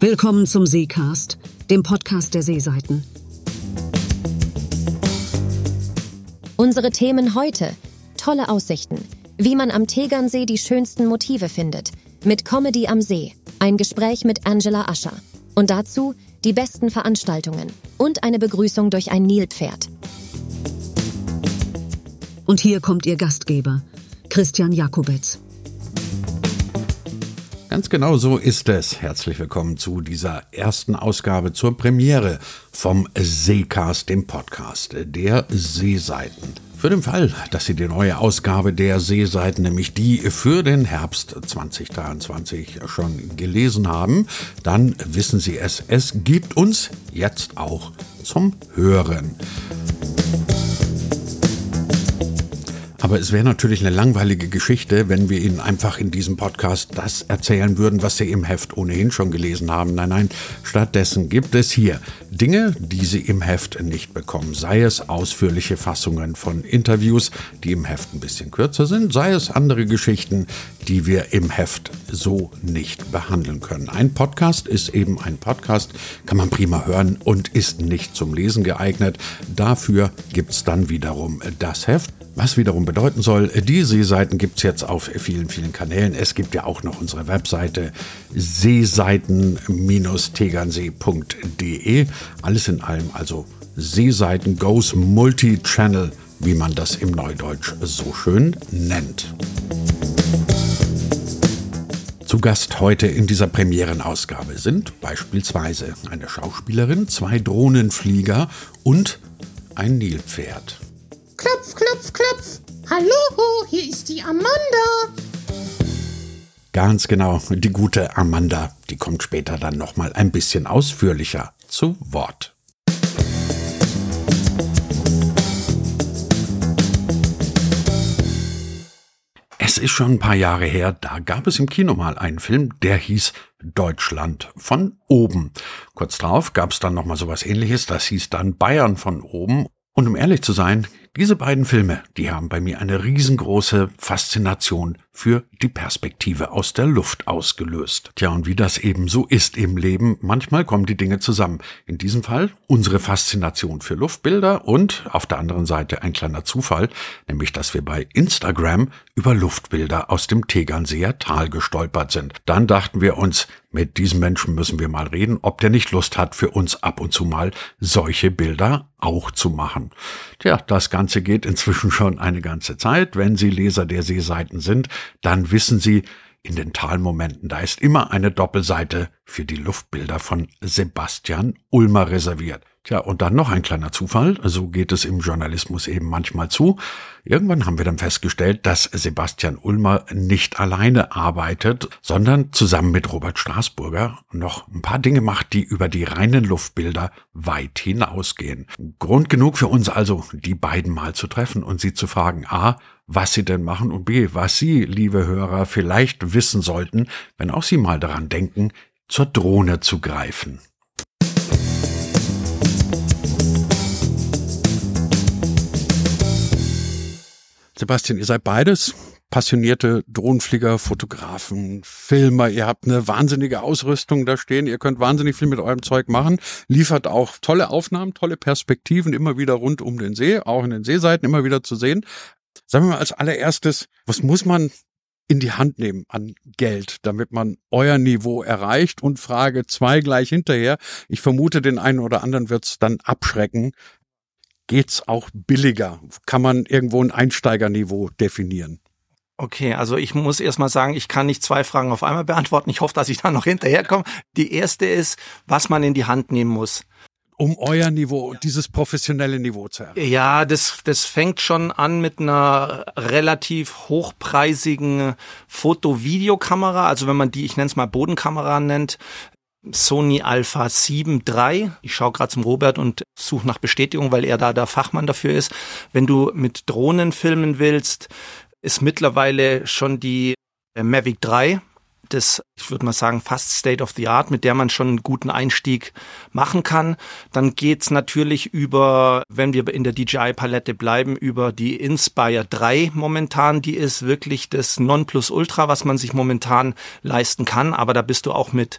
Willkommen zum Seecast, dem Podcast der Seeseiten. Unsere Themen heute. Tolle Aussichten. Wie man am Tegernsee die schönsten Motive findet. Mit Comedy am See. Ein Gespräch mit Angela Ascher. Und dazu die besten Veranstaltungen. Und eine Begrüßung durch ein Nilpferd. Und hier kommt Ihr Gastgeber, Christian Jakobetz. Ganz genau so ist es. Herzlich willkommen zu dieser ersten Ausgabe zur Premiere vom Seecast, dem Podcast der Seeseiten. Für den Fall, dass Sie die neue Ausgabe der Seeseiten, nämlich die für den Herbst 2023 schon gelesen haben, dann wissen Sie es, es gibt uns jetzt auch zum Hören. Aber es wäre natürlich eine langweilige Geschichte, wenn wir Ihnen einfach in diesem Podcast das erzählen würden, was Sie im Heft ohnehin schon gelesen haben. Nein, nein, stattdessen gibt es hier Dinge, die Sie im Heft nicht bekommen. Sei es ausführliche Fassungen von Interviews, die im Heft ein bisschen kürzer sind, sei es andere Geschichten, die wir im Heft so nicht behandeln können. Ein Podcast ist eben ein Podcast, kann man prima hören und ist nicht zum Lesen geeignet. Dafür gibt es dann wiederum das Heft. Was wiederum bedeuten soll, die Seeseiten gibt es jetzt auf vielen, vielen Kanälen. Es gibt ja auch noch unsere Webseite seeseiten-tegernsee.de. Alles in allem also Seeseiten Goes Multi-Channel, wie man das im Neudeutsch so schön nennt. Zu Gast heute in dieser Premierenausgabe sind beispielsweise eine Schauspielerin, zwei Drohnenflieger und ein Nilpferd. Klopf, klopf, klopf. Hallo, hier ist die Amanda. Ganz genau, die gute Amanda, die kommt später dann noch mal ein bisschen ausführlicher zu Wort. Es ist schon ein paar Jahre her, da gab es im Kino mal einen Film, der hieß Deutschland von oben. Kurz drauf gab es dann noch mal sowas ähnliches, das hieß dann Bayern von oben. Und um ehrlich zu sein, diese beiden Filme, die haben bei mir eine riesengroße Faszination für die Perspektive aus der Luft ausgelöst. Tja, und wie das eben so ist im Leben, manchmal kommen die Dinge zusammen. In diesem Fall unsere Faszination für Luftbilder und auf der anderen Seite ein kleiner Zufall, nämlich dass wir bei Instagram über Luftbilder aus dem Tegernseer Tal gestolpert sind. Dann dachten wir uns, mit diesem Menschen müssen wir mal reden, ob der nicht Lust hat, für uns ab und zu mal solche Bilder auch zu machen. Tja, das Ganze geht inzwischen schon eine ganze Zeit. Wenn Sie Leser der Seeseiten sind, dann wissen Sie, in den Talmomenten, da ist immer eine Doppelseite für die Luftbilder von Sebastian Ulmer reserviert. Tja, und dann noch ein kleiner Zufall, so geht es im Journalismus eben manchmal zu. Irgendwann haben wir dann festgestellt, dass Sebastian Ulmer nicht alleine arbeitet, sondern zusammen mit Robert Straßburger noch ein paar Dinge macht, die über die reinen Luftbilder weit hinausgehen. Grund genug für uns also, die beiden mal zu treffen und sie zu fragen, a, was sie denn machen und b, was sie, liebe Hörer, vielleicht wissen sollten, wenn auch sie mal daran denken, zur Drohne zu greifen. Sebastian, ihr seid beides passionierte Drohnenflieger, Fotografen, Filmer. Ihr habt eine wahnsinnige Ausrüstung da stehen. Ihr könnt wahnsinnig viel mit eurem Zeug machen. Liefert auch tolle Aufnahmen, tolle Perspektiven immer wieder rund um den See, auch in den Seeseiten immer wieder zu sehen. Sagen wir mal als allererstes, was muss man in die Hand nehmen an Geld, damit man euer Niveau erreicht? Und Frage zwei gleich hinterher. Ich vermute, den einen oder anderen wird es dann abschrecken. Geht's auch billiger? Kann man irgendwo ein Einsteigerniveau definieren? Okay, also ich muss erstmal sagen, ich kann nicht zwei Fragen auf einmal beantworten. Ich hoffe, dass ich da noch hinterherkomme. Die erste ist, was man in die Hand nehmen muss um euer Niveau, dieses professionelle Niveau zu erreichen? Ja, das, das fängt schon an mit einer relativ hochpreisigen Foto-Videokamera. Also wenn man die, ich nenne es mal Bodenkamera nennt, Sony Alpha 7 III. Ich schaue gerade zum Robert und suche nach Bestätigung, weil er da der Fachmann dafür ist. Wenn du mit Drohnen filmen willst, ist mittlerweile schon die Mavic 3 das, ich würde mal sagen, fast State of the Art, mit der man schon einen guten Einstieg machen kann. Dann geht's natürlich über, wenn wir in der DJI-Palette bleiben, über die Inspire 3 momentan. Die ist wirklich das Nonplusultra, was man sich momentan leisten kann. Aber da bist du auch mit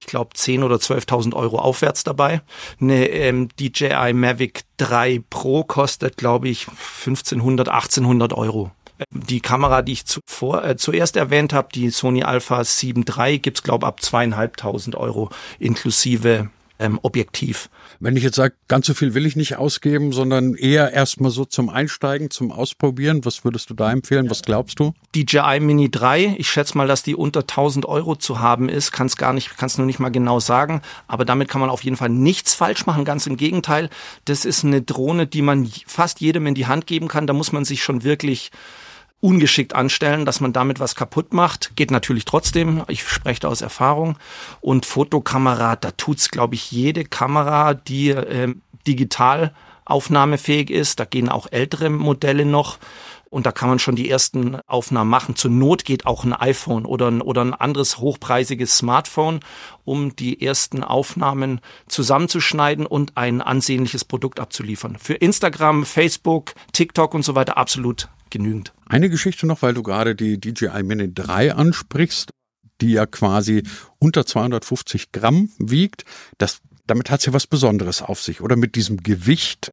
ich glaube, 10.000 oder 12.000 Euro aufwärts dabei. Eine ähm, DJI Mavic 3 Pro kostet, glaube ich, 1500, 1800 Euro. Die Kamera, die ich zuvor, äh, zuerst erwähnt habe, die Sony Alpha 7 III, gibt's glaube ab zweieinhalbtausend Euro inklusive ähm, Objektiv. Wenn ich jetzt sage, ganz so viel will ich nicht ausgeben, sondern eher erstmal so zum Einsteigen, zum Ausprobieren, was würdest du da empfehlen? Was glaubst du? DJI Mini 3, ich schätze mal, dass die unter 1000 Euro zu haben ist, kann es gar nicht, kann es nur nicht mal genau sagen, aber damit kann man auf jeden Fall nichts falsch machen, ganz im Gegenteil. Das ist eine Drohne, die man fast jedem in die Hand geben kann, da muss man sich schon wirklich ungeschickt anstellen, dass man damit was kaputt macht. Geht natürlich trotzdem. Ich spreche da aus Erfahrung. Und Fotokamera, da tut's, glaube ich, jede Kamera, die äh, digital aufnahmefähig ist. Da gehen auch ältere Modelle noch. Und da kann man schon die ersten Aufnahmen machen. Zur Not geht auch ein iPhone oder ein, oder ein anderes hochpreisiges Smartphone, um die ersten Aufnahmen zusammenzuschneiden und ein ansehnliches Produkt abzuliefern. Für Instagram, Facebook, TikTok und so weiter absolut genügend. Eine Geschichte noch, weil du gerade die DJI Mini 3 ansprichst, die ja quasi unter 250 Gramm wiegt. Das, damit hat es ja was Besonderes auf sich, oder mit diesem Gewicht.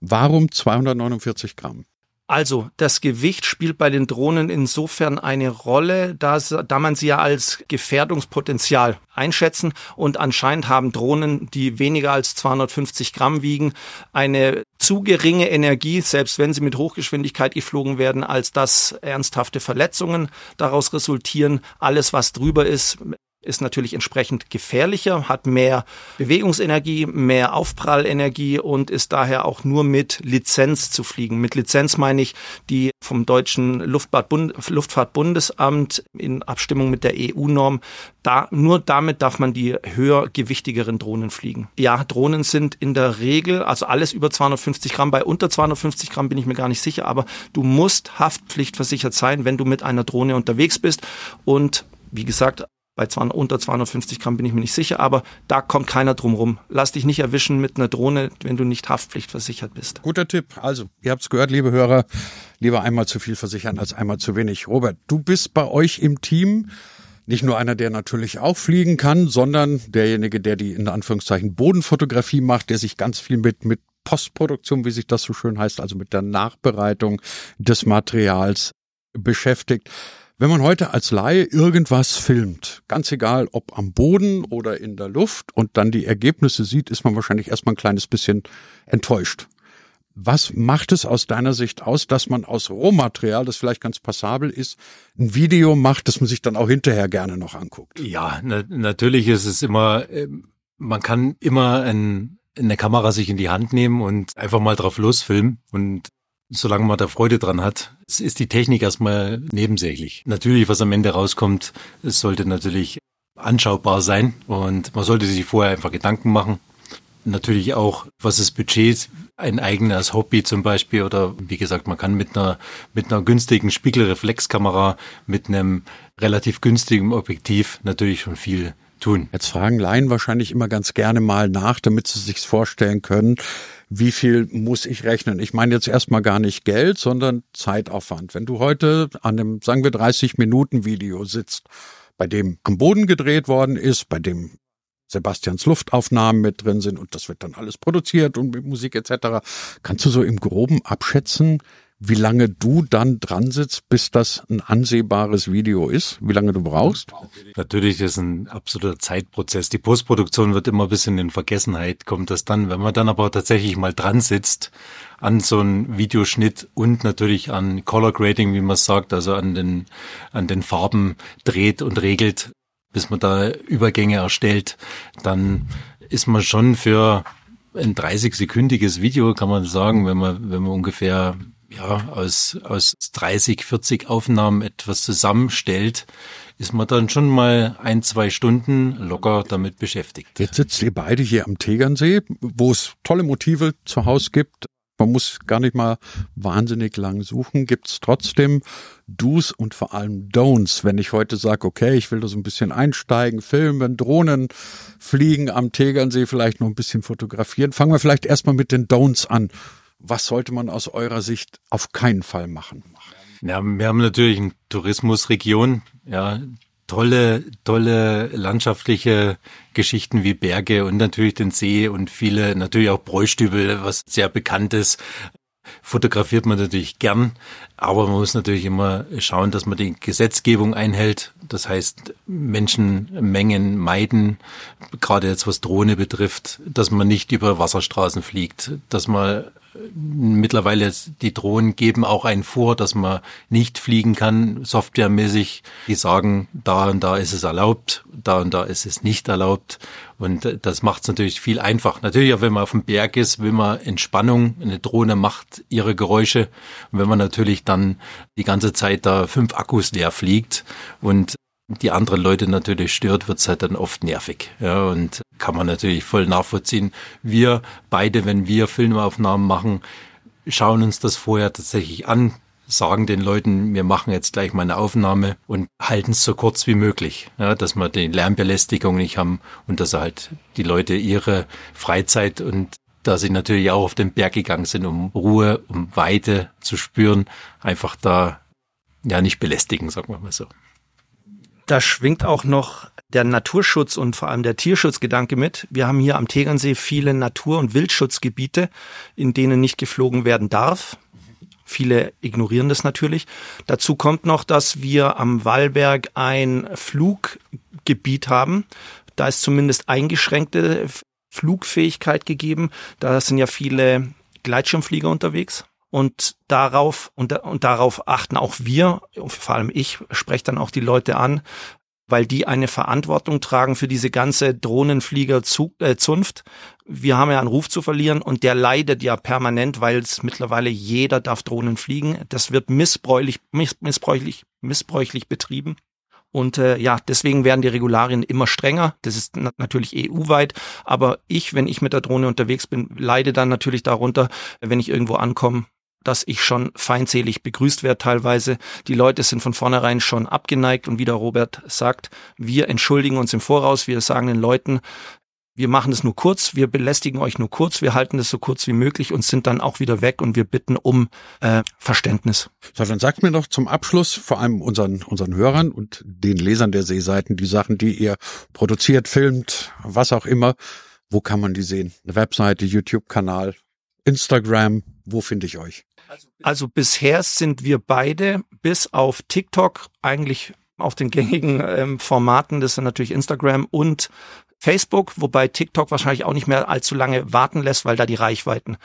Warum 249 Gramm? Also das Gewicht spielt bei den Drohnen insofern eine Rolle, dass, da man sie ja als Gefährdungspotenzial einschätzen und anscheinend haben Drohnen, die weniger als 250 Gramm wiegen, eine zu geringe Energie, selbst wenn sie mit Hochgeschwindigkeit geflogen werden, als dass ernsthafte Verletzungen daraus resultieren. Alles, was drüber ist, ist natürlich entsprechend gefährlicher, hat mehr Bewegungsenergie, mehr Aufprallenergie und ist daher auch nur mit Lizenz zu fliegen. Mit Lizenz meine ich die vom deutschen Luftfahrtbundesamt in Abstimmung mit der EU-Norm. Da, nur damit darf man die höhergewichtigeren Drohnen fliegen. Ja, Drohnen sind in der Regel, also alles über 250 Gramm, bei unter 250 Gramm bin ich mir gar nicht sicher, aber du musst haftpflichtversichert sein, wenn du mit einer Drohne unterwegs bist und wie gesagt, bei 200, unter 250 Gramm bin ich mir nicht sicher, aber da kommt keiner drum rum. Lass dich nicht erwischen mit einer Drohne, wenn du nicht haftpflichtversichert bist. Guter Tipp. Also, ihr habt's gehört, liebe Hörer, lieber einmal zu viel versichern als einmal zu wenig. Robert, du bist bei euch im Team nicht nur einer, der natürlich auch fliegen kann, sondern derjenige, der die in Anführungszeichen Bodenfotografie macht, der sich ganz viel mit, mit Postproduktion, wie sich das so schön heißt, also mit der Nachbereitung des Materials beschäftigt. Wenn man heute als Laie irgendwas filmt, ganz egal ob am Boden oder in der Luft und dann die Ergebnisse sieht, ist man wahrscheinlich erstmal ein kleines bisschen enttäuscht. Was macht es aus deiner Sicht aus, dass man aus Rohmaterial, das vielleicht ganz passabel ist, ein Video macht, das man sich dann auch hinterher gerne noch anguckt? Ja, na, natürlich ist es immer, ähm, man kann immer ein, eine Kamera sich in die Hand nehmen und einfach mal drauf losfilmen und solange man da Freude dran hat, ist die Technik erstmal nebensächlich. Natürlich, was am Ende rauskommt, es sollte natürlich anschaubar sein und man sollte sich vorher einfach Gedanken machen. Natürlich auch, was das Budget, ein eigenes Hobby zum Beispiel oder wie gesagt, man kann mit einer, mit einer günstigen Spiegelreflexkamera, mit einem relativ günstigen Objektiv natürlich schon viel tun. Jetzt fragen Laien wahrscheinlich immer ganz gerne mal nach, damit sie sich's vorstellen können wie viel muss ich rechnen? Ich meine jetzt erstmal gar nicht Geld, sondern Zeitaufwand. Wenn du heute an einem, sagen wir, 30 Minuten Video sitzt, bei dem am Boden gedreht worden ist, bei dem Sebastians Luftaufnahmen mit drin sind und das wird dann alles produziert und mit Musik etc. Kannst du so im Groben abschätzen, wie lange du dann dran sitzt, bis das ein ansehbares Video ist, wie lange du brauchst? Natürlich ist ein absoluter Zeitprozess. Die Postproduktion wird immer ein bisschen in Vergessenheit, kommt das dann. Wenn man dann aber tatsächlich mal dran sitzt an so einem Videoschnitt und natürlich an Color Grading, wie man sagt, also an den, an den Farben dreht und regelt, bis man da Übergänge erstellt, dann ist man schon für ein 30-sekündiges Video, kann man sagen, wenn man, wenn man ungefähr ja, aus, aus 30, 40 Aufnahmen etwas zusammenstellt, ist man dann schon mal ein, zwei Stunden locker damit beschäftigt. Jetzt sitzt ihr beide hier am Tegernsee, wo es tolle Motive zu Hause gibt. man muss gar nicht mal wahnsinnig lang suchen, gibt's trotzdem Do's und vor allem Don'ts. Wenn ich heute sage, okay, ich will da so ein bisschen einsteigen, filmen, Drohnen fliegen am Tegernsee, vielleicht noch ein bisschen fotografieren. Fangen wir vielleicht erstmal mit den Don'ts an. Was sollte man aus eurer Sicht auf keinen Fall machen? Ja, wir haben natürlich eine Tourismusregion, ja, tolle, tolle landschaftliche Geschichten wie Berge und natürlich den See und viele, natürlich auch Bräustübel, was sehr bekannt ist. Fotografiert man natürlich gern, aber man muss natürlich immer schauen, dass man die Gesetzgebung einhält. Das heißt, Menschenmengen meiden, gerade jetzt was Drohne betrifft, dass man nicht über Wasserstraßen fliegt, dass man mittlerweile die Drohnen geben auch einen vor, dass man nicht fliegen kann, softwaremäßig. Die sagen, da und da ist es erlaubt, da und da ist es nicht erlaubt. Und das macht es natürlich viel einfach. Natürlich auch, wenn man auf dem Berg ist, will man Entspannung. Eine Drohne macht ihre Geräusche. Und wenn man natürlich dann die ganze Zeit da fünf Akkus leer fliegt und die anderen Leute natürlich stört, wird's halt dann oft nervig. Ja, und kann man natürlich voll nachvollziehen. Wir beide, wenn wir Filmaufnahmen machen, schauen uns das vorher tatsächlich an, sagen den Leuten, wir machen jetzt gleich mal eine Aufnahme und halten es so kurz wie möglich, ja, dass wir die Lärmbelästigung nicht haben und dass halt die Leute ihre Freizeit und da sie natürlich auch auf den Berg gegangen sind, um Ruhe, um Weite zu spüren, einfach da ja nicht belästigen, sagen wir mal so da schwingt auch noch der Naturschutz und vor allem der Tierschutzgedanke mit. Wir haben hier am Tegernsee viele Natur- und Wildschutzgebiete, in denen nicht geflogen werden darf. Viele ignorieren das natürlich. Dazu kommt noch, dass wir am Wallberg ein Fluggebiet haben. Da ist zumindest eingeschränkte Flugfähigkeit gegeben. Da sind ja viele Gleitschirmflieger unterwegs. Und darauf, und, und darauf achten auch wir, vor allem ich, spreche dann auch die Leute an, weil die eine Verantwortung tragen für diese ganze Drohnenfliegerzunft. Wir haben ja einen Ruf zu verlieren und der leidet ja permanent, weil es mittlerweile jeder darf Drohnen fliegen. Das wird missbräuchlich, miss, missbräuchlich, missbräuchlich betrieben. Und äh, ja, deswegen werden die Regularien immer strenger. Das ist na natürlich EU-weit. Aber ich, wenn ich mit der Drohne unterwegs bin, leide dann natürlich darunter, wenn ich irgendwo ankomme dass ich schon feindselig begrüßt werde teilweise. Die Leute sind von vornherein schon abgeneigt und wie der Robert sagt, wir entschuldigen uns im Voraus, wir sagen den Leuten, wir machen es nur kurz, wir belästigen euch nur kurz, wir halten es so kurz wie möglich und sind dann auch wieder weg und wir bitten um äh, Verständnis. So, dann sagt mir doch zum Abschluss, vor allem unseren, unseren Hörern und den Lesern der Seeseiten, die Sachen, die ihr produziert, filmt, was auch immer, wo kann man die sehen? Eine Webseite, YouTube-Kanal, Instagram, wo finde ich euch? Also bisher sind wir beide bis auf TikTok eigentlich auf den gängigen ähm, Formaten, das sind natürlich Instagram und Facebook, wobei TikTok wahrscheinlich auch nicht mehr allzu lange warten lässt, weil da die Reichweiten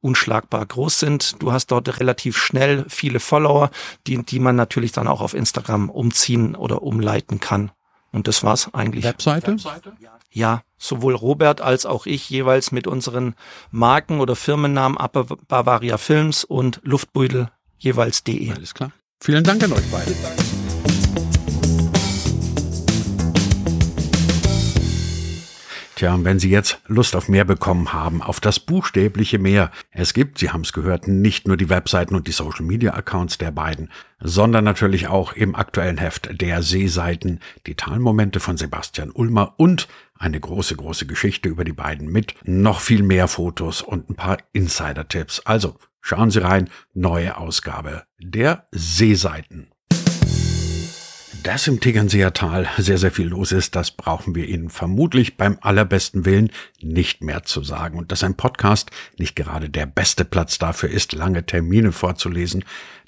unschlagbar groß sind. Du hast dort relativ schnell viele Follower, die, die man natürlich dann auch auf Instagram umziehen oder umleiten kann. Und das war's eigentlich. Webseite? Webseite? Ja, sowohl Robert als auch ich jeweils mit unseren Marken oder Firmennamen Upper Bavaria Films und Luftbeutel jeweils de. Alles klar. Vielen Dank an euch beide. Tja, und wenn Sie jetzt Lust auf mehr bekommen haben, auf das buchstäbliche Meer, es gibt, Sie haben es gehört, nicht nur die Webseiten und die Social-Media-Accounts der beiden, sondern natürlich auch im aktuellen Heft der Seeseiten die Talmomente von Sebastian Ulmer und eine große, große Geschichte über die beiden mit noch viel mehr Fotos und ein paar Insider-Tipps. Also schauen Sie rein, neue Ausgabe der Seeseiten. Dass im Tegernseer Tal sehr, sehr viel los ist, das brauchen wir Ihnen vermutlich beim allerbesten Willen nicht mehr zu sagen. Und dass ein Podcast nicht gerade der beste Platz dafür ist, lange Termine vorzulesen,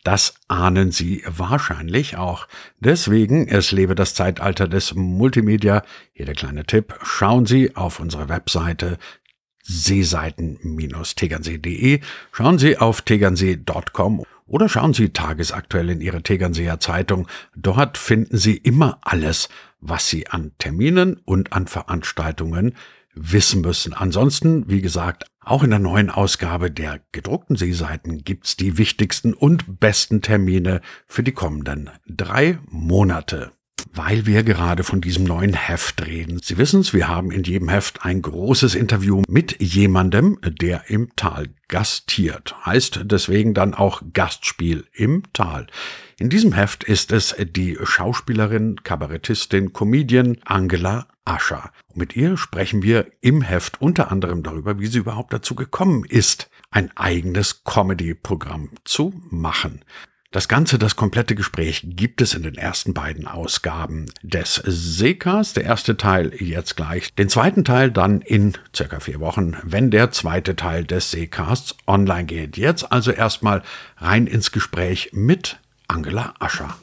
das ahnen Sie wahrscheinlich auch. Deswegen, es lebe das Zeitalter des Multimedia. Hier der kleine Tipp. Schauen Sie auf unsere Webseite seeseiten-tegernsee.de. Schauen Sie auf tegernsee.com oder schauen Sie tagesaktuell in Ihre Tegernseer Zeitung. Dort finden Sie immer alles, was Sie an Terminen und an Veranstaltungen wissen müssen. Ansonsten, wie gesagt, auch in der neuen Ausgabe der gedruckten Seeseiten gibt's die wichtigsten und besten Termine für die kommenden drei Monate. weil wir gerade von diesem neuen Heft reden. Sie wissen es, wir haben in jedem Heft ein großes Interview mit jemandem, der im Tal gastiert. Heißt deswegen dann auch Gastspiel im Tal. In diesem Heft ist es die Schauspielerin, Kabarettistin, Comedian Angela Ascher. Mit ihr sprechen wir im Heft unter anderem darüber, wie sie überhaupt dazu gekommen ist, ein eigenes Comedy-Programm zu machen. Das Ganze, das komplette Gespräch gibt es in den ersten beiden Ausgaben des Seekers. Der erste Teil jetzt gleich, den zweiten Teil dann in circa vier Wochen, wenn der zweite Teil des Seecasts online geht. Jetzt also erstmal rein ins Gespräch mit Angela Ascher.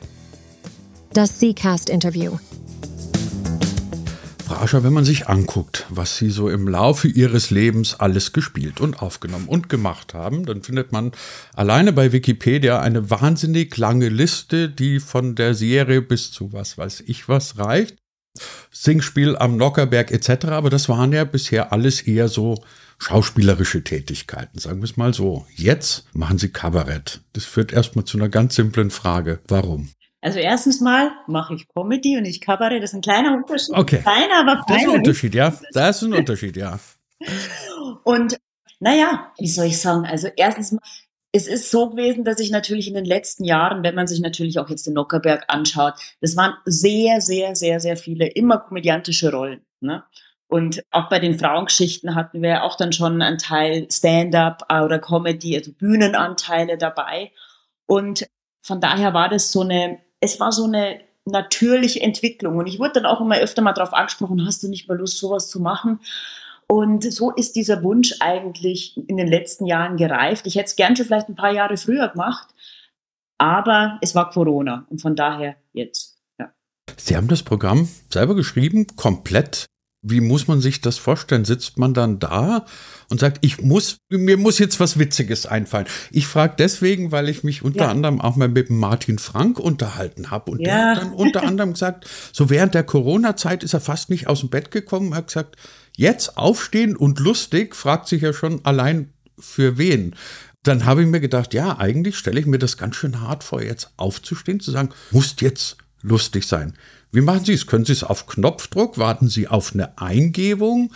Das Seacast-Interview. Frau Ascher, wenn man sich anguckt, was Sie so im Laufe Ihres Lebens alles gespielt und aufgenommen und gemacht haben, dann findet man alleine bei Wikipedia eine wahnsinnig lange Liste, die von der Serie bis zu was weiß ich was reicht. Singspiel am Nockerberg etc., aber das waren ja bisher alles eher so schauspielerische Tätigkeiten, sagen wir es mal so. Jetzt machen Sie Kabarett. Das führt erstmal zu einer ganz simplen Frage. Warum? Also erstens mal mache ich Comedy und ich Kabarett. Das ist ein kleiner Unterschied. Okay. Kleiner, aber Das ist feiner. ein Unterschied, ja. Das ist ein Unterschied, ja. Und naja, wie soll ich sagen? Also erstens mal, es ist so gewesen, dass ich natürlich in den letzten Jahren, wenn man sich natürlich auch jetzt den Nockerberg anschaut, das waren sehr, sehr, sehr, sehr viele immer komödiantische Rollen. Ne? Und auch bei den Frauengeschichten hatten wir auch dann schon einen Teil Stand-up oder Comedy, also Bühnenanteile dabei. Und von daher war das so eine, es war so eine natürliche Entwicklung. Und ich wurde dann auch immer öfter mal darauf angesprochen, hast du nicht mal Lust, sowas zu machen? Und so ist dieser Wunsch eigentlich in den letzten Jahren gereift. Ich hätte es gern schon vielleicht ein paar Jahre früher gemacht, aber es war Corona und von daher jetzt. Ja. Sie haben das Programm selber geschrieben, komplett. Wie muss man sich das vorstellen? Sitzt man dann da und sagt, ich muss, mir muss jetzt was Witziges einfallen. Ich frage deswegen, weil ich mich unter Ja. anderem auch mal mit Martin Frank unterhalten habe. Und der Ja. hat dann unter anderem gesagt, so während der Corona-Zeit ist er fast nicht aus dem Bett gekommen, Er hat gesagt, jetzt aufstehen und lustig, fragt sich ja schon allein für wen. Dann habe ich mir gedacht, ja, eigentlich stelle ich mir das ganz schön hart vor, jetzt aufzustehen, zu sagen, muss jetzt lustig sein. Wie machen Sie es? Können Sie es auf Knopfdruck? Warten Sie auf eine Eingebung,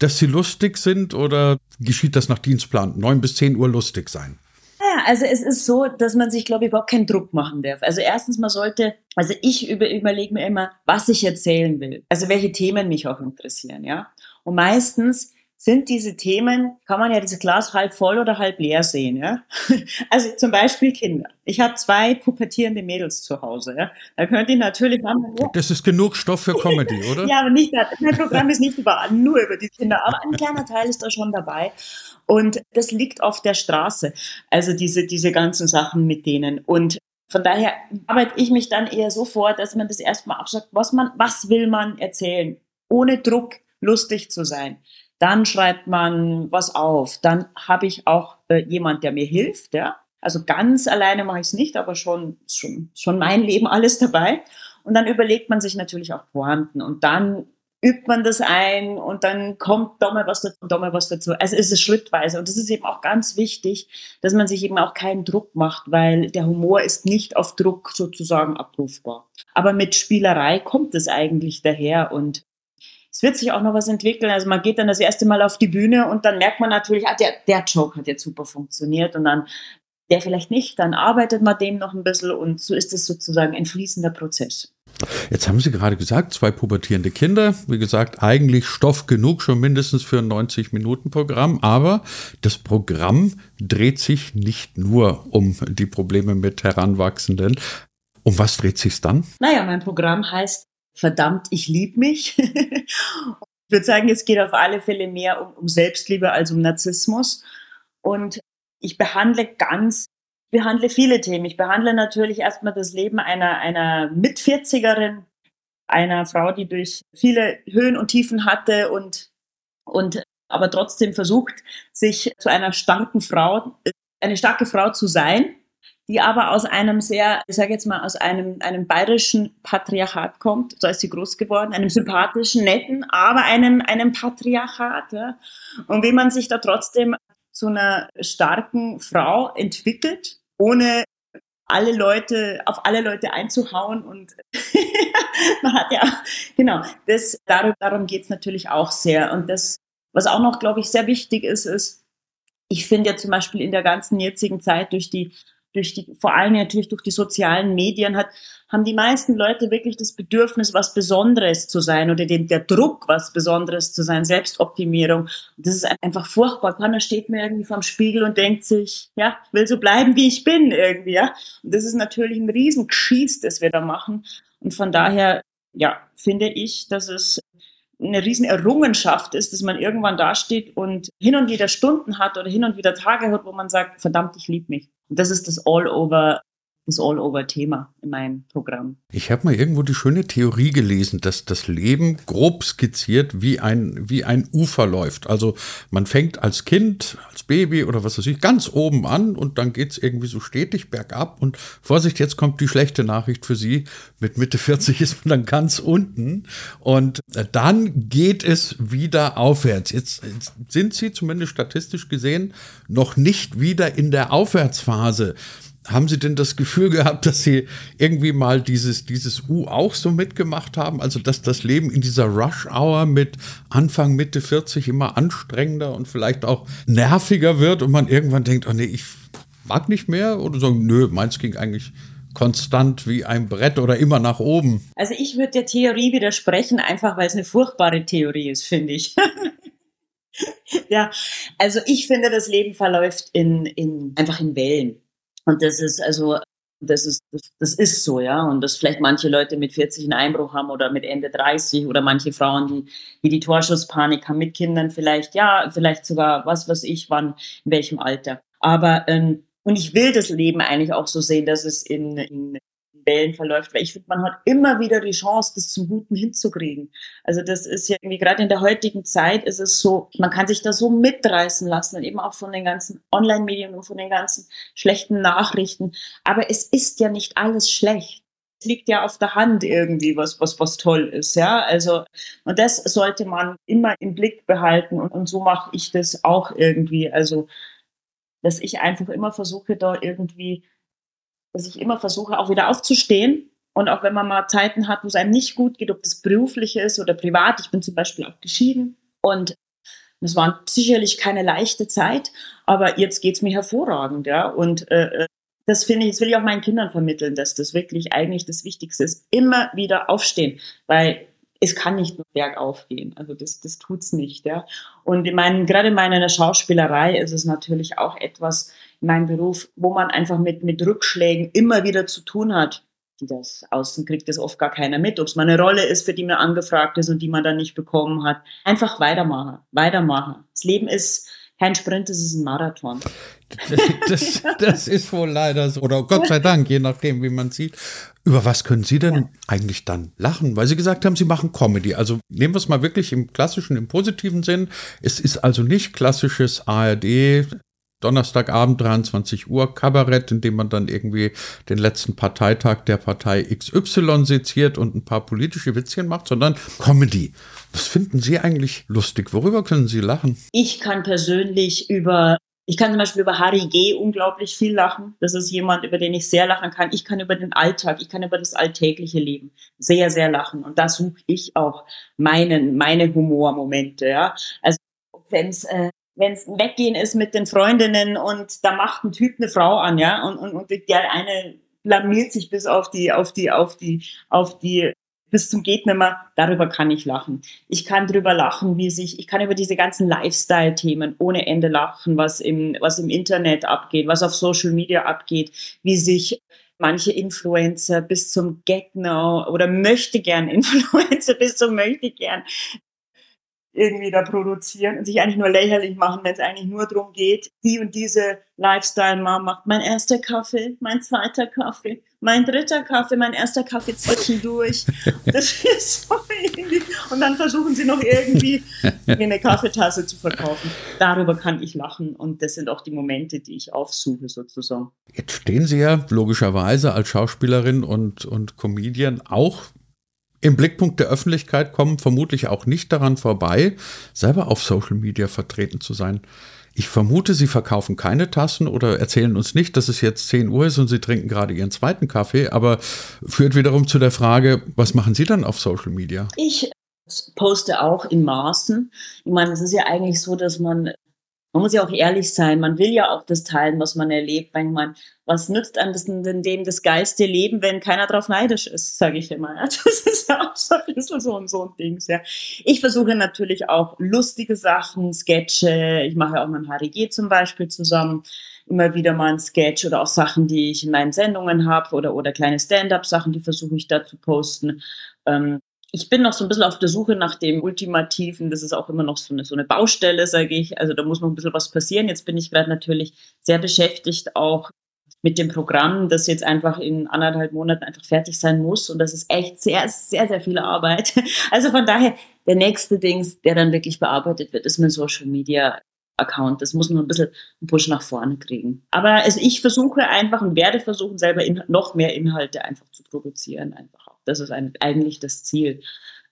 dass Sie lustig sind oder geschieht das nach Dienstplan? 9 bis 10 Uhr lustig sein. Ja, also es ist so, dass man sich, glaube ich, überhaupt keinen Druck machen darf. Also erstens mal sollte, also ich über, überlege mir immer, was ich erzählen will. Also welche Themen mich auch interessieren, ja. Und meistens sind diese Themen, kann man ja dieses Glas halb voll oder halb leer sehen, ja. Also zum Beispiel Kinder. Ich habe zwei pubertierende Mädels zu Hause, ja. Da könnte ich natürlich haben, ja, Das ist genug Stoff für Comedy, oder? ja, aber nicht, mein Programm ist nicht überall nur über die Kinder, aber ein kleiner Teil ist da schon dabei. Und das liegt auf der Straße. Also diese, diese ganzen Sachen mit denen. Und von daher arbeite ich mich dann eher so vor, dass man das erstmal absagt, was man, was will man erzählen? Ohne Druck lustig zu sein. Dann schreibt man was auf. Dann habe ich auch äh, jemand, der mir hilft, ja. Also ganz alleine mache ich es nicht, aber schon, schon, schon mein Leben alles dabei. Und dann überlegt man sich natürlich auch Pointen und dann übt man das ein und dann kommt da mal was dazu, da mal was dazu. Also es ist schrittweise und das ist eben auch ganz wichtig, dass man sich eben auch keinen Druck macht, weil der Humor ist nicht auf Druck sozusagen abrufbar. Aber mit Spielerei kommt es eigentlich daher und es wird sich auch noch was entwickeln. Also man geht dann das erste Mal auf die Bühne und dann merkt man natürlich, ah, der, der Joke hat jetzt super funktioniert und dann der vielleicht nicht, dann arbeitet man dem noch ein bisschen und so ist es sozusagen ein fließender Prozess. Jetzt haben Sie gerade gesagt, zwei pubertierende Kinder. Wie gesagt, eigentlich Stoff genug, schon mindestens für ein 90-Minuten-Programm. Aber das Programm dreht sich nicht nur um die Probleme mit Heranwachsenden. Um was dreht sich's dann? Naja, mein Programm heißt Verdammt, ich lieb mich. ich würde sagen, es geht auf alle Fälle mehr um, um Selbstliebe als um Narzissmus. Und ich behandle ganz, ich behandle viele Themen. Ich behandle natürlich erstmal das Leben einer, einer Mit-40erin, einer Frau, die durch viele Höhen und Tiefen hatte und, und aber trotzdem versucht, sich zu einer starken Frau, eine starke Frau zu sein, die aber aus einem sehr, ich sage jetzt mal, aus einem, einem bayerischen Patriarchat kommt, so ist sie groß geworden, einem sympathischen, netten, aber einem, einem Patriarchat. Ja? Und wie man sich da trotzdem zu einer starken Frau entwickelt, ohne alle Leute, auf alle Leute einzuhauen und man hat ja, genau, das, darum, darum geht es natürlich auch sehr. Und das, was auch noch, glaube ich, sehr wichtig ist, ist, ich finde ja zum Beispiel in der ganzen jetzigen Zeit durch die durch die, vor allem natürlich durch die sozialen Medien hat, haben die meisten Leute wirklich das Bedürfnis, was Besonderes zu sein oder den, der Druck, was Besonderes zu sein, Selbstoptimierung. Das ist einfach furchtbar. Keiner steht mir irgendwie vorm Spiegel und denkt sich, ja, will so bleiben, wie ich bin irgendwie, ja. Und das ist natürlich ein Riesengeschiss, das wir da machen. Und von daher, ja, finde ich, dass es eine riesen Errungenschaft ist, dass man irgendwann dasteht und hin und wieder Stunden hat oder hin und wieder Tage hat, wo man sagt, verdammt, ich liebe mich. Und das ist das All-Over das All-Over-Thema in meinem Programm. Ich habe mal irgendwo die schöne Theorie gelesen, dass das Leben grob skizziert wie ein, wie ein Ufer läuft. Also man fängt als Kind, als Baby oder was weiß ich, ganz oben an und dann geht es irgendwie so stetig bergab. Und Vorsicht, jetzt kommt die schlechte Nachricht für Sie. Mit Mitte 40 ist man dann ganz unten und dann geht es wieder aufwärts. Jetzt sind Sie zumindest statistisch gesehen noch nicht wieder in der Aufwärtsphase. Haben Sie denn das Gefühl gehabt, dass Sie irgendwie mal dieses, dieses U auch so mitgemacht haben? Also, dass das Leben in dieser Rush-Hour mit Anfang, Mitte 40 immer anstrengender und vielleicht auch nerviger wird und man irgendwann denkt, oh nee, ich mag nicht mehr? Oder sagen, nö, meins ging eigentlich konstant wie ein Brett oder immer nach oben? Also, ich würde der Theorie widersprechen, einfach weil es eine furchtbare Theorie ist, finde ich. ja, also ich finde, das Leben verläuft in, in, einfach in Wellen. Und das ist also, das ist, das, das, ist so, ja. Und dass vielleicht manche Leute mit 40 einen Einbruch haben oder mit Ende 30 oder manche Frauen, die, die die Torschusspanik haben mit Kindern vielleicht, ja, vielleicht sogar, was weiß ich, wann, in welchem Alter. Aber, ähm, und ich will das Leben eigentlich auch so sehen, dass es in, in Wellen verläuft, weil ich finde, man hat immer wieder die Chance, das zum Guten hinzukriegen. Also das ist ja irgendwie gerade in der heutigen Zeit ist es so, man kann sich da so mitreißen lassen und eben auch von den ganzen Online-Medien und von den ganzen schlechten Nachrichten. Aber es ist ja nicht alles schlecht. Es liegt ja auf der Hand irgendwie, was, was, was toll ist, ja. Also, und das sollte man immer im Blick behalten und, und so mache ich das auch irgendwie. Also, dass ich einfach immer versuche, da irgendwie dass ich immer versuche, auch wieder aufzustehen. Und auch wenn man mal Zeiten hat, wo es einem nicht gut geht, ob das beruflich ist oder privat. Ich bin zum Beispiel auch geschieden und es war sicherlich keine leichte Zeit, aber jetzt geht es mir hervorragend, ja. Und äh, äh, das finde ich, das will ich auch meinen Kindern vermitteln, dass das wirklich eigentlich das Wichtigste ist. Immer wieder aufstehen, weil es kann nicht nur bergauf gehen. Also das, das tut's nicht, ja. Und in meinen, gerade in meiner Schauspielerei ist es natürlich auch etwas, in meinem Beruf, wo man einfach mit, mit Rückschlägen immer wieder zu tun hat. Die das außen kriegt das oft gar keiner mit, ob es mal eine Rolle ist, für die man angefragt ist und die man dann nicht bekommen hat. Einfach weitermachen, weitermachen. Das Leben ist kein Sprint, es ist ein Marathon. Das, das, ist wohl leider so. Oder Gott sei Dank, je nachdem, wie man sieht. Über was können Sie denn ja. eigentlich dann lachen? Weil Sie gesagt haben, Sie machen Comedy. Also nehmen wir es mal wirklich im klassischen, im positiven Sinn. Es ist also nicht klassisches ARD, Donnerstagabend 23 Uhr Kabarett, in dem man dann irgendwie den letzten Parteitag der Partei XY seziert und ein paar politische Witzchen macht, sondern Comedy. Was finden Sie eigentlich lustig? Worüber können Sie lachen? Ich kann persönlich über ich kann zum Beispiel über Harry G. unglaublich viel lachen. Das ist jemand, über den ich sehr lachen kann. Ich kann über den Alltag, ich kann über das alltägliche Leben sehr, sehr lachen. Und da suche ich auch meinen, meine Humormomente. Ja? Also wenn es äh, wenn es Weggehen ist mit den Freundinnen und da macht ein Typ eine Frau an, ja, und, und, und der eine blamiert sich bis auf die, auf die, auf die, auf die, bis zum geht nimmer, darüber kann ich lachen. Ich kann drüber lachen, wie sich, ich kann über diese ganzen Lifestyle-Themen ohne Ende lachen, was im, was im Internet abgeht, was auf Social Media abgeht, wie sich manche Influencer bis zum Get Now oder möchte gern Influencer bis zum möchte gern irgendwie da produzieren und sich eigentlich nur lächerlich machen, wenn es eigentlich nur darum geht, die und diese Lifestyle-Mom macht mein erster Kaffee, mein zweiter Kaffee, mein dritter Kaffee, mein erster Kaffee zwischendurch. Das ist so irgendwie. Und dann versuchen sie noch irgendwie eine Kaffeetasse zu verkaufen. Darüber kann ich lachen und das sind auch die Momente, die ich aufsuche sozusagen. Jetzt stehen Sie ja logischerweise als Schauspielerin und, und Comedian auch im Blickpunkt der Öffentlichkeit kommen vermutlich auch nicht daran vorbei, selber auf Social Media vertreten zu sein. Ich vermute, Sie verkaufen keine Tassen oder erzählen uns nicht, dass es jetzt 10 Uhr ist und Sie trinken gerade Ihren zweiten Kaffee, aber führt wiederum zu der Frage, was machen Sie dann auf Social Media? Ich poste auch in Maßen. Ich meine, es ist ja eigentlich so, dass man man muss ja auch ehrlich sein, man will ja auch das teilen, was man erlebt, weil man, was nützt einem das, dem das geilste Leben, wenn keiner drauf neidisch ist, sage ich immer. Das ist ja auch so ein bisschen so, so ein Ding. Ja. Ich versuche natürlich auch lustige Sachen, Sketche, ich mache ja auch mal ein HDG zum Beispiel zusammen, immer wieder mal ein Sketch oder auch Sachen, die ich in meinen Sendungen habe oder, oder kleine Stand-up-Sachen, die versuche ich da zu posten. Ähm, ich bin noch so ein bisschen auf der Suche nach dem Ultimativen. Das ist auch immer noch so eine, so eine Baustelle, sage ich. Also da muss noch ein bisschen was passieren. Jetzt bin ich gerade natürlich sehr beschäftigt auch mit dem Programm, das jetzt einfach in anderthalb Monaten einfach fertig sein muss. Und das ist echt sehr, sehr, sehr viel Arbeit. Also von daher, der nächste Dings, der dann wirklich bearbeitet wird, ist mein Social Media Account. Das muss man ein bisschen einen Push nach vorne kriegen. Aber also ich versuche einfach und werde versuchen, selber noch mehr Inhalte einfach zu produzieren. Einfach. Das ist eigentlich das Ziel.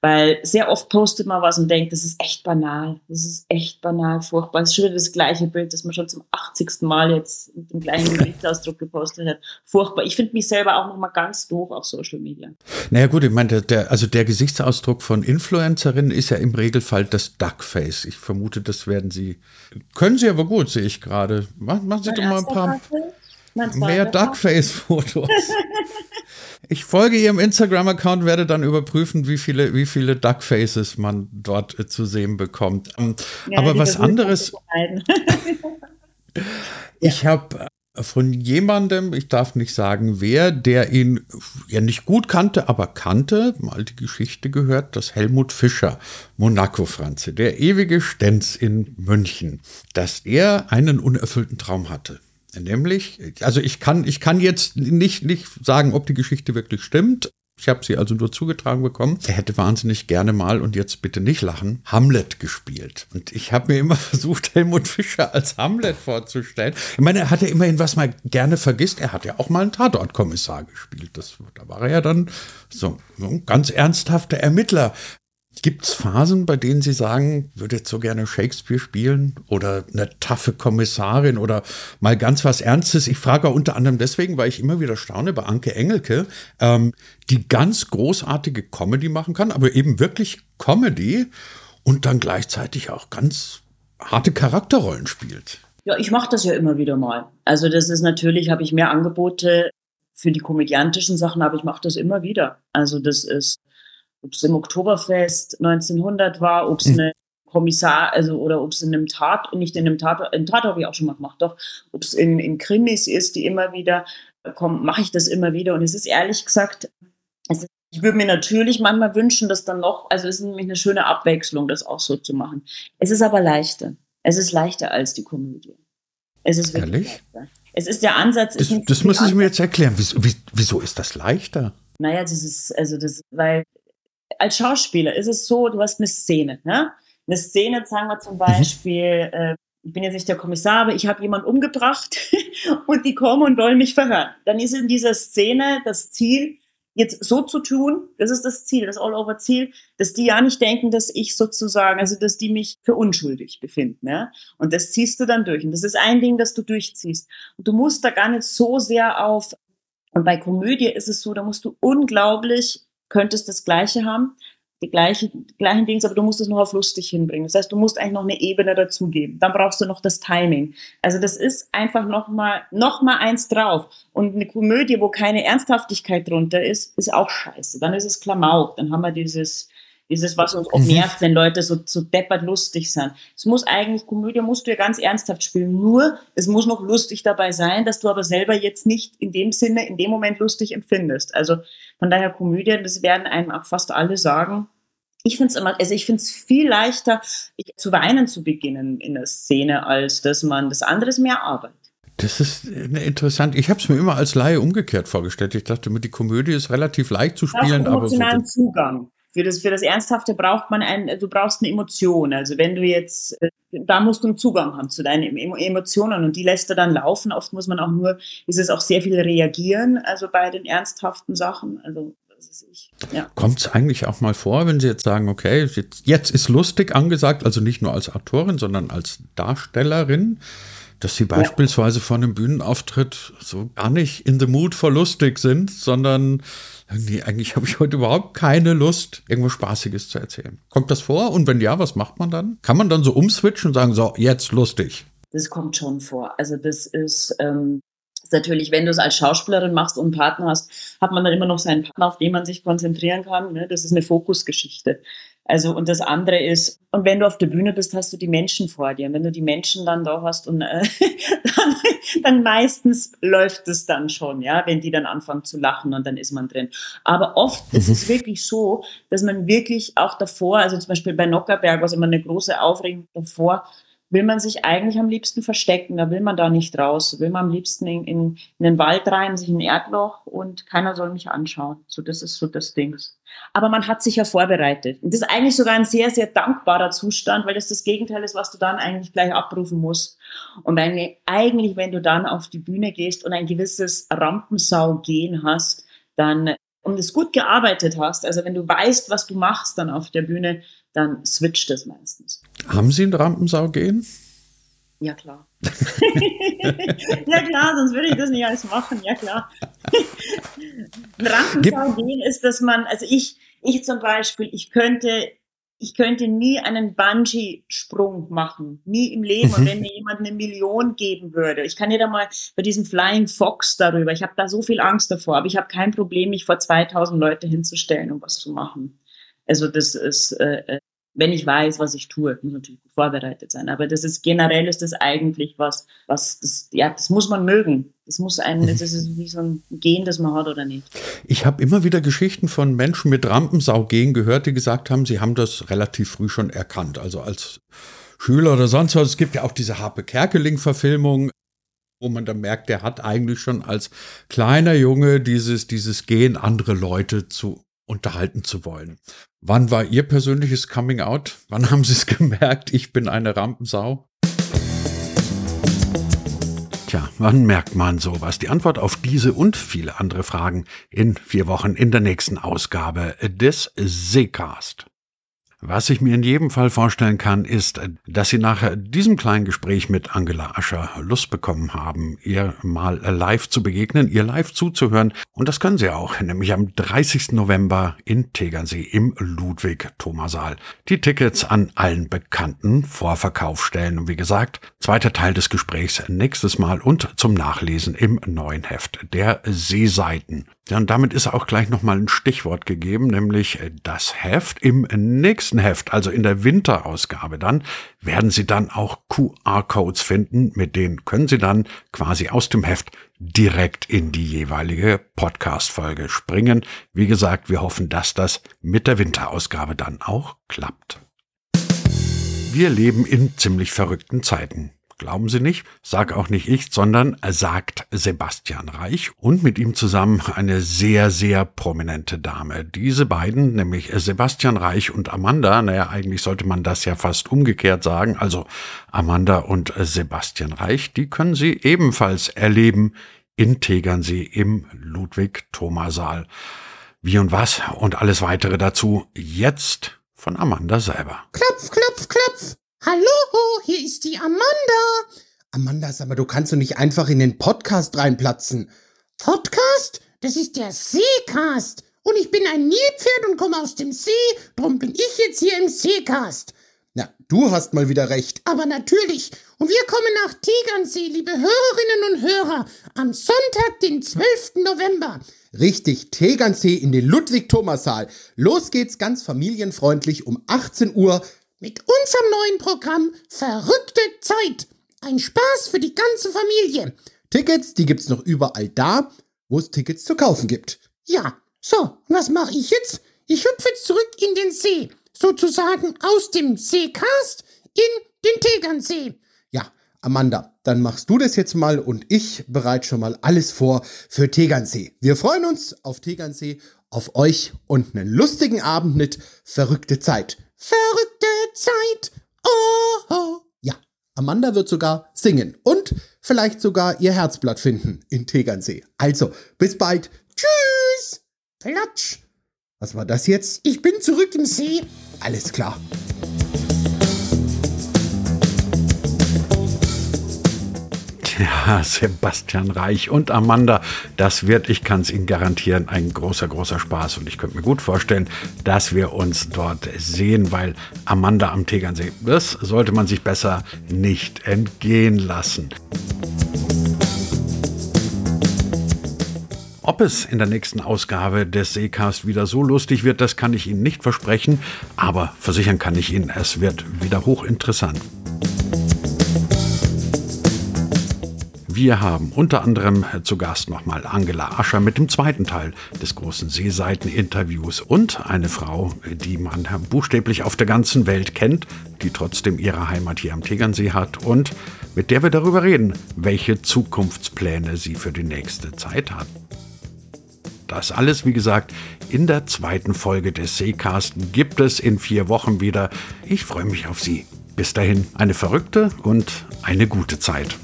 Weil sehr oft postet man was und denkt, das ist echt banal. Das ist echt banal, furchtbar. Es ist schon wieder das gleiche Bild, das man schon zum 80. Mal jetzt mit dem gleichen Gesichtsausdruck gepostet hat. Furchtbar. Ich finde mich selber auch nochmal ganz doof auf Social Media. Naja gut, ich meine, der, also der Gesichtsausdruck von Influencerinnen ist ja im Regelfall das Duckface. Ich vermute, das werden Sie, können Sie aber gut, sehe ich gerade. Machen, machen Sie doch mal ein paar mehr Duckface-Fotos. Ich folge Ihrem Instagram-Account, werde dann überprüfen, wie viele, wie viele Duckfaces man dort äh, zu sehen bekommt. Ähm, ja, Aber was anderes. ich habe äh, von jemandem, ich darf nicht sagen wer, der ihn ja nicht gut kannte, aber kannte, mal die Geschichte gehört, dass Helmut Fischer, Monaco-Franze, der ewige Stenz in München, dass er einen unerfüllten Traum hatte. Nämlich, also ich kann, ich kann jetzt nicht, nicht sagen, ob die Geschichte wirklich stimmt. Ich habe sie also nur zugetragen bekommen. Er hätte wahnsinnig gerne mal, und jetzt bitte nicht lachen, Hamlet gespielt. Und ich habe mir immer versucht, Helmut Fischer als Hamlet vorzustellen. Ich meine, er hat ja immerhin, was man gerne vergisst, er hat ja auch mal einen Tatortkommissar gespielt. Das, da war er ja dann so, so ein ganz ernsthafter Ermittler. Gibt es Phasen, bei denen Sie sagen, würde jetzt so gerne Shakespeare spielen oder eine taffe Kommissarin oder mal ganz was Ernstes? Ich frage unter anderem deswegen, weil ich immer wieder staune bei Anke Engelke, ähm, die ganz großartige Comedy machen kann, aber eben wirklich Comedy und dann gleichzeitig auch ganz harte Charakterrollen spielt. Ja, ich mache das ja immer wieder mal. Also das ist natürlich, habe ich mehr Angebote für die komödiantischen Sachen, aber ich mache das immer wieder. Also das ist ob es im Oktoberfest 1900 war, ob es hm. eine Kommissar, also oder ob es in einem Tat, nicht in einem Tat, in Tat habe ich auch schon mal gemacht, doch, ob es in, in Krimis ist, die immer wieder kommen, mache ich das immer wieder. Und es ist ehrlich gesagt, ist, ich würde mir natürlich manchmal wünschen, dass dann noch, also es ist nämlich eine schöne Abwechslung, das auch so zu machen. Es ist aber leichter. Es ist leichter als die Komödie. Es ist wirklich Ehrlich? leichter. Es ist der Ansatz. Das, das müssen Sie mir jetzt erklären. Wieso, wieso ist das leichter? Naja, das ist, also das, weil als Schauspieler ist es so, du hast eine Szene. Ne? Eine Szene, sagen wir zum mhm. Beispiel, äh, ich bin jetzt nicht der Kommissar, aber ich habe jemanden umgebracht und die kommen und wollen mich verhören. Dann ist in dieser Szene das Ziel, jetzt so zu tun, das ist das Ziel, das All-Over-Ziel, dass die ja nicht denken, dass ich sozusagen, also dass die mich für unschuldig befinden. Ja? Und das ziehst du dann durch. Und das ist ein Ding, das du durchziehst. Und du musst da gar nicht so sehr auf, und bei Komödie ist es so, da musst du unglaublich könntest das Gleiche haben, die gleiche, gleichen Dings, aber du musst es noch auf lustig hinbringen. Das heißt, du musst eigentlich noch eine Ebene dazugeben. Dann brauchst du noch das Timing. Also das ist einfach noch mal, noch mal eins drauf. Und eine Komödie, wo keine Ernsthaftigkeit drunter ist, ist auch scheiße. Dann ist es Klamauk. Dann haben wir dieses, dieses, was uns auch mhm. nervt, wenn Leute so, so deppert lustig sind. Es muss eigentlich, Komödie musst du ja ganz ernsthaft spielen. Nur, es muss noch lustig dabei sein, dass du aber selber jetzt nicht in dem Sinne, in dem Moment lustig empfindest. Also von daher Komödie, das werden einem auch fast alle sagen. Ich finde es immer, also ich finde es viel leichter, zu weinen zu beginnen in der Szene, als dass man das andere mehr Arbeit. Das ist interessant. Ich habe es mir immer als Laie umgekehrt vorgestellt. Ich dachte, mit die Komödie ist relativ leicht zu spielen, aber so Zugang. Für das, für das Ernsthafte braucht man ein, du brauchst eine Emotion. Also wenn du jetzt, äh, da musst du einen Zugang haben zu deinen Emotionen und die lässt er dann laufen. Oft muss man auch nur, ist es auch sehr viel reagieren, also bei den ernsthaften Sachen. Also was weiß ich. Ja. Kommt es eigentlich auch mal vor, wenn Sie jetzt sagen, okay, jetzt, jetzt ist lustig angesagt, also nicht nur als Autorin, sondern als Darstellerin, dass Sie beispielsweise vor einem Bühnenauftritt so gar nicht in the mood for lustig sind, sondern irgendwie, eigentlich habe ich heute überhaupt keine Lust, irgendwas Spaßiges zu erzählen. Kommt das vor? Und wenn ja, was macht man dann? Kann man dann so umswitchen und sagen, so, jetzt lustig? Das kommt schon vor. Also das ist, ähm, ist natürlich, wenn du es als Schauspielerin machst und einen Partner hast, hat man dann immer noch seinen Partner, auf den man sich konzentrieren kann. Ne? Das ist eine Fokusgeschichte. Also, und das andere ist, und wenn du auf der Bühne bist, hast du die Menschen vor dir. Und wenn du die Menschen dann da hast und äh, dann, dann meistens läuft es dann schon, ja, wenn die dann anfangen zu lachen und dann ist man drin. Aber oft mhm. ist es wirklich so, dass man wirklich auch davor, also zum Beispiel bei Nockerberg, was immer eine große Aufregung davor, will man sich eigentlich am liebsten verstecken, da will man da nicht raus, will man am liebsten in, in, in den Wald rein, sich ein Erdloch und keiner soll mich anschauen. So, das ist so das Ding. Aber man hat sich ja vorbereitet. Und das ist eigentlich sogar ein sehr, sehr dankbarer Zustand, weil das das Gegenteil ist, was du dann eigentlich gleich abrufen musst. Und wenn, eigentlich, wenn du dann auf die Bühne gehst und ein gewisses Rampensau-Gehen hast, dann und es gut gearbeitet hast, also wenn du weißt, was du machst dann auf der Bühne, dann switcht es meistens. Haben Sie ein Rampensau gehen? Ja, klar. ja, klar, sonst würde ich das nicht alles machen. Ja, klar. ein Rampensau gehen ist, dass man, also ich, ich zum Beispiel, ich könnte, ich könnte nie einen Bungee-Sprung machen. Nie im Leben. Und mhm. wenn mir jemand eine Million geben würde. Ich kann nicht einmal bei diesem Flying Fox darüber. Ich habe da so viel Angst davor. Aber ich habe kein Problem, mich vor 2000 Leute hinzustellen, um was zu machen. Also das ist, äh, äh wenn ich weiß, was ich tue, muss natürlich gut vorbereitet sein. Aber das ist generell ist das eigentlich was, was das, ja, das muss man mögen. Das muss ein, das ist wie so ein Gen, das man hat oder nicht. Ich habe immer wieder Geschichten von Menschen mit Rampensau-Gen gehört, die gesagt haben, sie haben das relativ früh schon erkannt. Also als Schüler oder sonst was. Es gibt ja auch diese Harpe Kerkeling-Verfilmung, wo man dann merkt, der hat eigentlich schon als kleiner Junge dieses, dieses Gen, andere Leute zu unterhalten zu wollen. Wann war Ihr persönliches Coming Out? Wann haben Sie es gemerkt, ich bin eine Rampensau? Tja, wann merkt man sowas? Die Antwort auf diese und viele andere Fragen in vier Wochen in der nächsten Ausgabe des Seecast. Was ich mir in jedem Fall vorstellen kann, ist, dass Sie nach diesem kleinen Gespräch mit Angela Ascher Lust bekommen haben, ihr mal live zu begegnen, ihr live zuzuhören. Und das können Sie auch, nämlich am 30. November in Tegernsee im Ludwig-Thomas-Saal. Die Tickets an allen bekannten Vorverkaufsstellen. Und wie gesagt, zweiter Teil des Gesprächs nächstes Mal und zum Nachlesen im neuen Heft der Seeseiten. Ja, und damit ist auch gleich nochmal ein Stichwort gegeben, nämlich das Heft. Im nächsten Heft, also in der Winterausgabe dann, werden Sie dann auch QR-Codes finden, mit denen können Sie dann quasi aus dem Heft direkt in die jeweilige Podcast-Folge springen. Wie gesagt, wir hoffen, dass das mit der Winterausgabe dann auch klappt. Wir leben in ziemlich verrückten Zeiten. Glauben Sie nicht? Sag auch nicht ich, sondern sagt Sebastian Reich und mit ihm zusammen eine sehr, sehr prominente Dame. Diese beiden, nämlich Sebastian Reich und Amanda, naja, eigentlich sollte man das ja fast umgekehrt sagen, also Amanda und Sebastian Reich, die können Sie ebenfalls erleben in Tegernsee im Ludwig-Thoma-Saal. Wie und was und alles weitere dazu jetzt von Amanda selber. Klopf, klopf, klopf. Hallo, hier ist die Amanda. Amanda, sag mal, du kannst doch nicht einfach in den Podcast reinplatzen. Podcast? Das ist der Seecast. Und ich bin ein Nilpferd und komme aus dem See, drum bin ich jetzt hier im Seecast. Na, du hast mal wieder recht. Aber natürlich. Und wir kommen nach Tegernsee, liebe Hörerinnen und Hörer, am Sonntag, den 12. November. Richtig, Tegernsee in den Ludwig-Thomas-Saal. Los geht's ganz familienfreundlich um 18 Uhr mit unserem neuen Programm Verrückte Zeit. Ein Spaß für die ganze Familie. Tickets, die gibt's noch überall da, wo es Tickets zu kaufen gibt. Ja, so, was mache ich jetzt? Ich hüpfe zurück in den See, sozusagen aus dem Seecast in den Tegernsee. Ja, Amanda, dann machst du das jetzt mal und ich bereite schon mal alles vor für Tegernsee. Wir freuen uns auf Tegernsee, auf euch und einen lustigen Abend mit Verrückte Zeit. Verrückte Zeit. Oh, oh. Ja, Amanda wird sogar singen und vielleicht sogar ihr Herzblatt finden in Tegernsee. Also, bis bald. Tschüss. Platsch. Was war das jetzt? Ich bin zurück im See. Alles klar. Ja, Sebastian Reich und Amanda, das wird, ich kann es Ihnen garantieren, ein großer, großer Spaß. Und ich könnte mir gut vorstellen, dass wir uns dort sehen, weil Amanda am Tegernsee, das sollte man sich besser nicht entgehen lassen. Ob es in der nächsten Ausgabe des Seecast wieder so lustig wird, das kann ich Ihnen nicht versprechen, aber versichern kann ich Ihnen, es wird wieder hochinteressant. Wir haben unter anderem zu Gast nochmal Angela Ascher mit dem zweiten Teil des großen Seeseiten-Interviews und eine Frau, die man buchstäblich auf der ganzen Welt kennt, die trotzdem ihre Heimat hier am Tegernsee hat und mit der wir darüber reden, welche Zukunftspläne sie für die nächste Zeit hat. Das alles, wie gesagt, in der zweiten Folge des Seecast gibt es in vier Wochen wieder. Ich freue mich auf Sie. Bis dahin eine verrückte und eine gute Zeit.